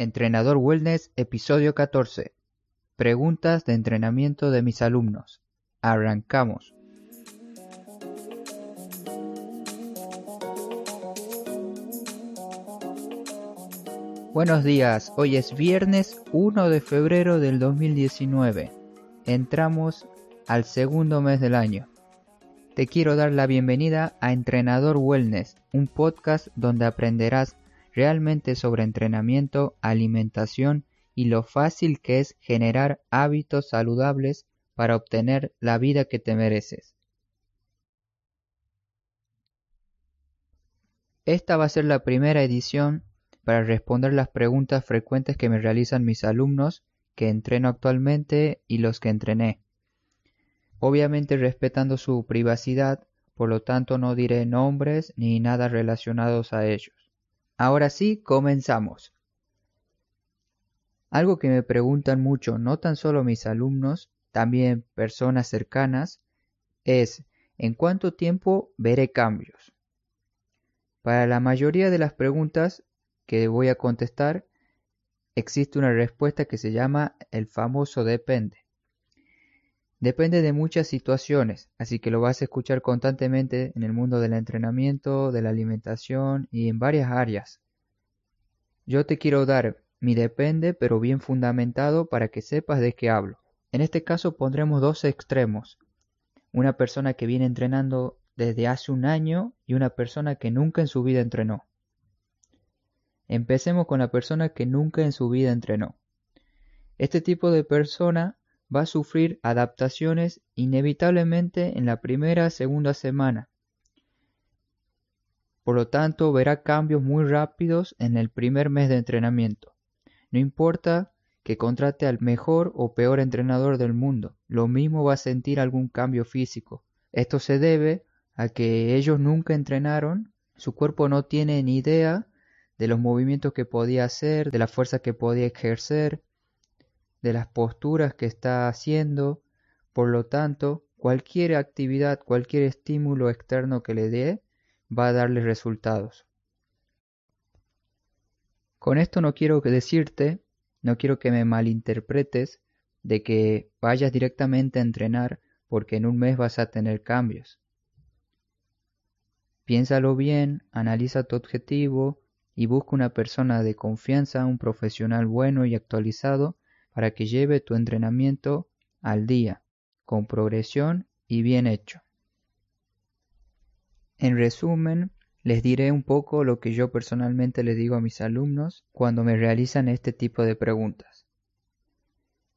Entrenador Wellness, episodio 14. Preguntas de entrenamiento de mis alumnos. Arrancamos. Buenos días, hoy es viernes 1 de febrero del 2019. Entramos al segundo mes del año. Te quiero dar la bienvenida a Entrenador Wellness, un podcast donde aprenderás realmente sobre entrenamiento, alimentación y lo fácil que es generar hábitos saludables para obtener la vida que te mereces. Esta va a ser la primera edición para responder las preguntas frecuentes que me realizan mis alumnos que entreno actualmente y los que entrené. Obviamente respetando su privacidad, por lo tanto no diré nombres ni nada relacionados a ellos. Ahora sí, comenzamos. Algo que me preguntan mucho, no tan solo mis alumnos, también personas cercanas, es ¿en cuánto tiempo veré cambios? Para la mayoría de las preguntas que voy a contestar, existe una respuesta que se llama el famoso depende. Depende de muchas situaciones, así que lo vas a escuchar constantemente en el mundo del entrenamiento, de la alimentación y en varias áreas. Yo te quiero dar mi depende, pero bien fundamentado para que sepas de qué hablo. En este caso pondremos dos extremos. Una persona que viene entrenando desde hace un año y una persona que nunca en su vida entrenó. Empecemos con la persona que nunca en su vida entrenó. Este tipo de persona va a sufrir adaptaciones inevitablemente en la primera o segunda semana. Por lo tanto, verá cambios muy rápidos en el primer mes de entrenamiento. No importa que contrate al mejor o peor entrenador del mundo, lo mismo va a sentir algún cambio físico. Esto se debe a que ellos nunca entrenaron, su cuerpo no tiene ni idea de los movimientos que podía hacer, de la fuerza que podía ejercer, de las posturas que está haciendo, por lo tanto, cualquier actividad, cualquier estímulo externo que le dé, va a darle resultados. Con esto no quiero decirte, no quiero que me malinterpretes de que vayas directamente a entrenar porque en un mes vas a tener cambios. Piénsalo bien, analiza tu objetivo y busca una persona de confianza, un profesional bueno y actualizado para que lleve tu entrenamiento al día, con progresión y bien hecho. En resumen, les diré un poco lo que yo personalmente les digo a mis alumnos cuando me realizan este tipo de preguntas.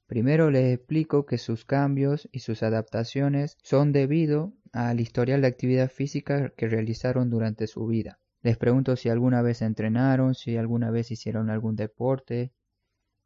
Primero les explico que sus cambios y sus adaptaciones son debido al historial de actividad física que realizaron durante su vida. Les pregunto si alguna vez entrenaron, si alguna vez hicieron algún deporte,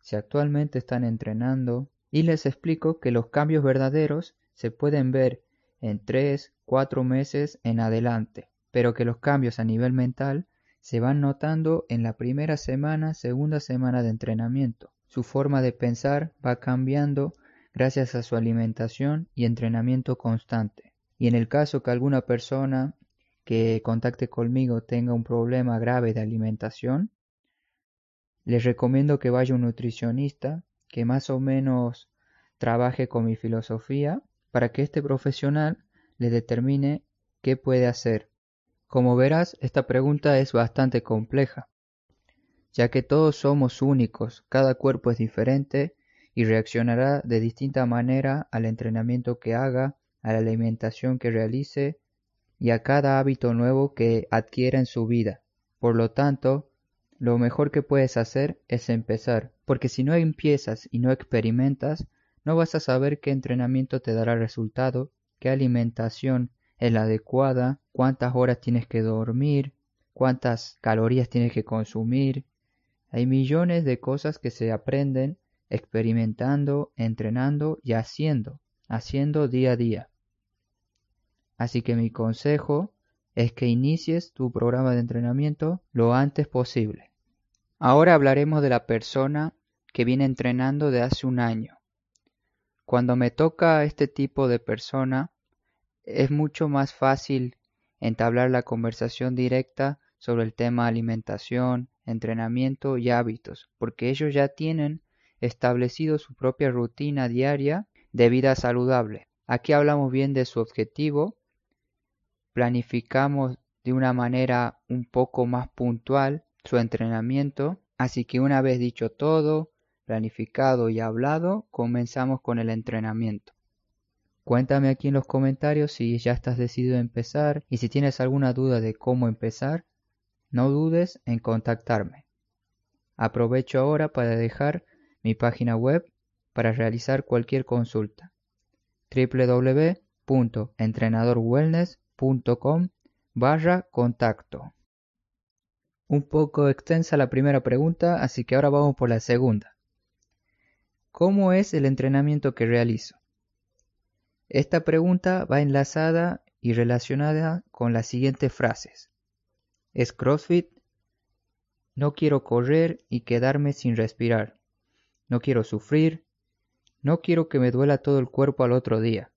si actualmente están entrenando y les explico que los cambios verdaderos se pueden ver en 3, 4 meses en adelante, pero que los cambios a nivel mental se van notando en la primera semana, segunda semana de entrenamiento. Su forma de pensar va cambiando gracias a su alimentación y entrenamiento constante. Y en el caso que alguna persona que contacte conmigo tenga un problema grave de alimentación, les recomiendo que vaya un nutricionista que más o menos trabaje con mi filosofía para que este profesional le determine qué puede hacer. Como verás, esta pregunta es bastante compleja, ya que todos somos únicos, cada cuerpo es diferente y reaccionará de distinta manera al entrenamiento que haga, a la alimentación que realice y a cada hábito nuevo que adquiera en su vida. Por lo tanto, lo mejor que puedes hacer es empezar, porque si no empiezas y no experimentas, no vas a saber qué entrenamiento te dará resultado, qué alimentación es la adecuada, cuántas horas tienes que dormir, cuántas calorías tienes que consumir. Hay millones de cosas que se aprenden experimentando, entrenando y haciendo, haciendo día a día. Así que mi consejo es que inicies tu programa de entrenamiento lo antes posible. Ahora hablaremos de la persona que viene entrenando de hace un año. Cuando me toca este tipo de persona, es mucho más fácil entablar la conversación directa sobre el tema alimentación, entrenamiento y hábitos, porque ellos ya tienen establecido su propia rutina diaria de vida saludable. Aquí hablamos bien de su objetivo, planificamos de una manera un poco más puntual su entrenamiento, así que una vez dicho todo, planificado y hablado, comenzamos con el entrenamiento. Cuéntame aquí en los comentarios si ya estás decidido a empezar y si tienes alguna duda de cómo empezar, no dudes en contactarme. Aprovecho ahora para dejar mi página web para realizar cualquier consulta www.entrenadorwellness.com barra contacto. Un poco extensa la primera pregunta, así que ahora vamos por la segunda. ¿Cómo es el entrenamiento que realizo? Esta pregunta va enlazada y relacionada con las siguientes frases. ¿Es CrossFit? No quiero correr y quedarme sin respirar. No quiero sufrir. No quiero que me duela todo el cuerpo al otro día.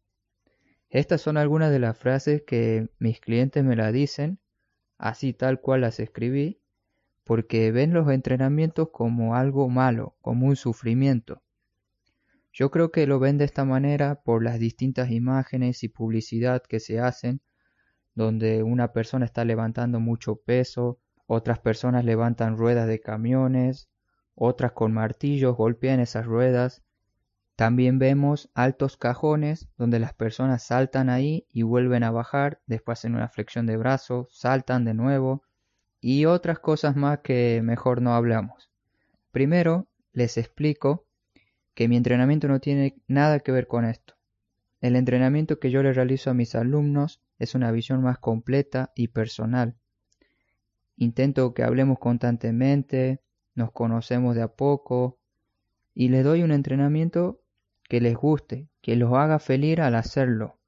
Estas son algunas de las frases que mis clientes me la dicen, así tal cual las escribí, porque ven los entrenamientos como algo malo, como un sufrimiento. Yo creo que lo ven de esta manera por las distintas imágenes y publicidad que se hacen, donde una persona está levantando mucho peso, otras personas levantan ruedas de camiones, otras con martillos golpean esas ruedas. También vemos altos cajones donde las personas saltan ahí y vuelven a bajar, después en una flexión de brazos, saltan de nuevo y otras cosas más que mejor no hablamos. Primero les explico que mi entrenamiento no tiene nada que ver con esto. El entrenamiento que yo le realizo a mis alumnos es una visión más completa y personal. Intento que hablemos constantemente, nos conocemos de a poco y les doy un entrenamiento que les guste, que los haga feliz al hacerlo.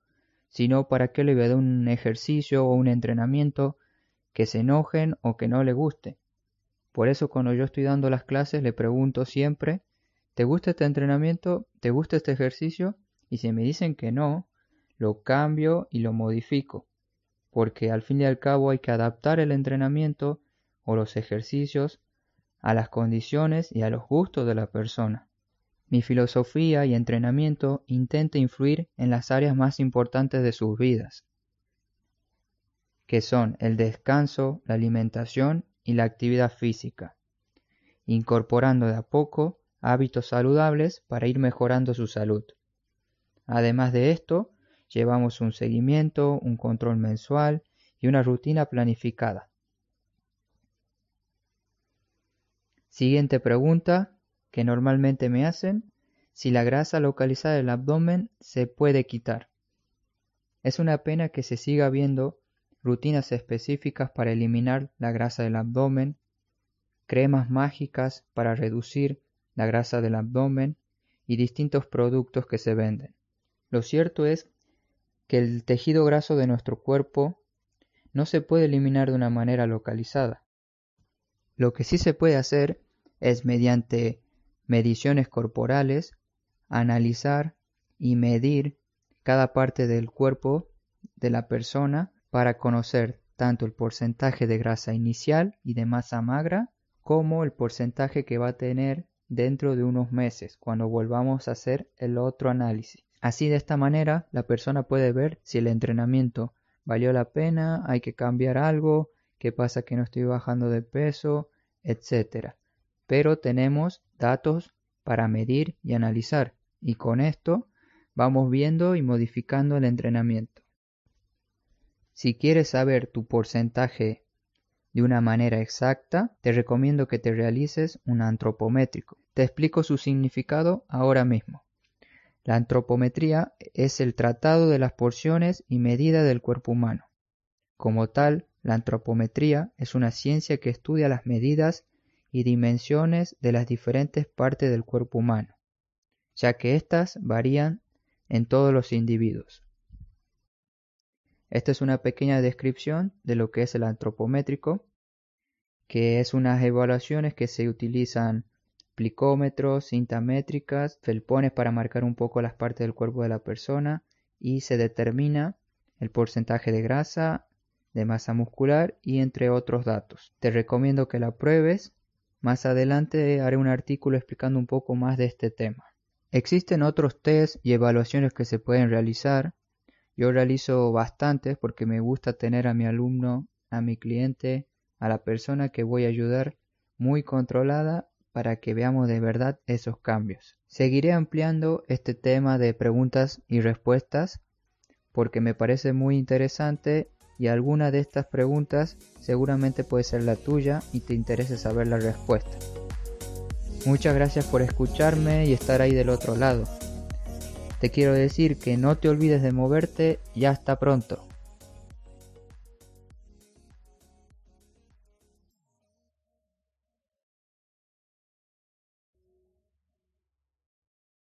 Si no, ¿para qué le voy un ejercicio o un entrenamiento que se enojen o que no le guste? Por eso cuando yo estoy dando las clases le pregunto siempre ¿te gusta este entrenamiento? ¿Te gusta este ejercicio? Y si me dicen que no, lo cambio y lo modifico, porque al fin y al cabo hay que adaptar el entrenamiento o los ejercicios a las condiciones y a los gustos de la persona. Mi filosofía y entrenamiento intenta influir en las áreas más importantes de sus vidas, que son el descanso, la alimentación y la actividad física, incorporando de a poco hábitos saludables para ir mejorando su salud. Además de esto, llevamos un seguimiento, un control mensual y una rutina planificada. Siguiente pregunta que normalmente me hacen, si la grasa localizada en el abdomen se puede quitar. Es una pena que se siga viendo rutinas específicas para eliminar la grasa del abdomen, cremas mágicas para reducir la grasa del abdomen y distintos productos que se venden. Lo cierto es que el tejido graso de nuestro cuerpo no se puede eliminar de una manera localizada. Lo que sí se puede hacer es mediante mediciones corporales analizar y medir cada parte del cuerpo de la persona para conocer tanto el porcentaje de grasa inicial y de masa magra como el porcentaje que va a tener dentro de unos meses, cuando volvamos a hacer el otro análisis. Así de esta manera la persona puede ver si el entrenamiento valió la pena, hay que cambiar algo, qué pasa que no estoy bajando de peso, etc. Pero tenemos datos para medir y analizar y con esto vamos viendo y modificando el entrenamiento. Si quieres saber tu porcentaje de una manera exacta, te recomiendo que te realices un antropométrico. Te explico su significado ahora mismo. La antropometría es el tratado de las porciones y medida del cuerpo humano. Como tal, la antropometría es una ciencia que estudia las medidas y dimensiones de las diferentes partes del cuerpo humano, ya que éstas varían en todos los individuos. Esta es una pequeña descripción de lo que es el antropométrico, que es unas evaluaciones que se utilizan plicómetros, cinta métricas, felpones para marcar un poco las partes del cuerpo de la persona y se determina el porcentaje de grasa de masa muscular y entre otros datos. Te recomiendo que la pruebes. Más adelante haré un artículo explicando un poco más de este tema. Existen otros test y evaluaciones que se pueden realizar. Yo realizo bastantes porque me gusta tener a mi alumno, a mi cliente, a la persona que voy a ayudar muy controlada para que veamos de verdad esos cambios. Seguiré ampliando este tema de preguntas y respuestas porque me parece muy interesante y alguna de estas preguntas seguramente puede ser la tuya y te interesa saber la respuesta. Muchas gracias por escucharme y estar ahí del otro lado. Te quiero decir que no te olvides de moverte y hasta pronto.